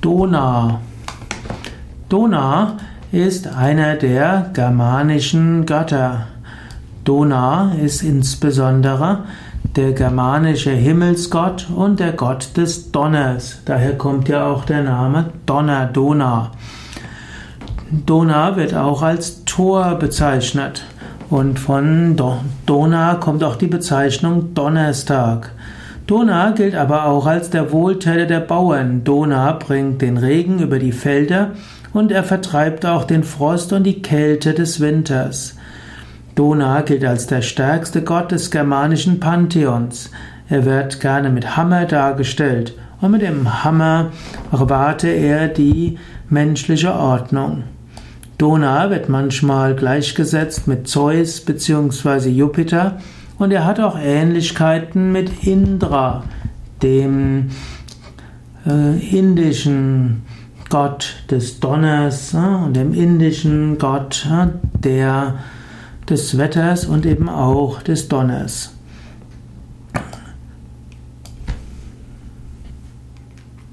Dona. Dona ist einer der germanischen Götter. Dona ist insbesondere der germanische Himmelsgott und der Gott des Donners. Daher kommt ja auch der Name Donner, Dona. Dona wird auch als Tor bezeichnet. Und von Dona kommt auch die Bezeichnung Donnerstag. Dona gilt aber auch als der Wohltäter der Bauern. Dona bringt den Regen über die Felder und er vertreibt auch den Frost und die Kälte des Winters. Dona gilt als der stärkste Gott des germanischen Pantheons. Er wird gerne mit Hammer dargestellt und mit dem Hammer erwarte er die menschliche Ordnung. Dona wird manchmal gleichgesetzt mit Zeus bzw. Jupiter und er hat auch Ähnlichkeiten mit Indra, dem äh, indischen Gott des Donners äh, und dem indischen Gott äh, der des Wetters und eben auch des Donners.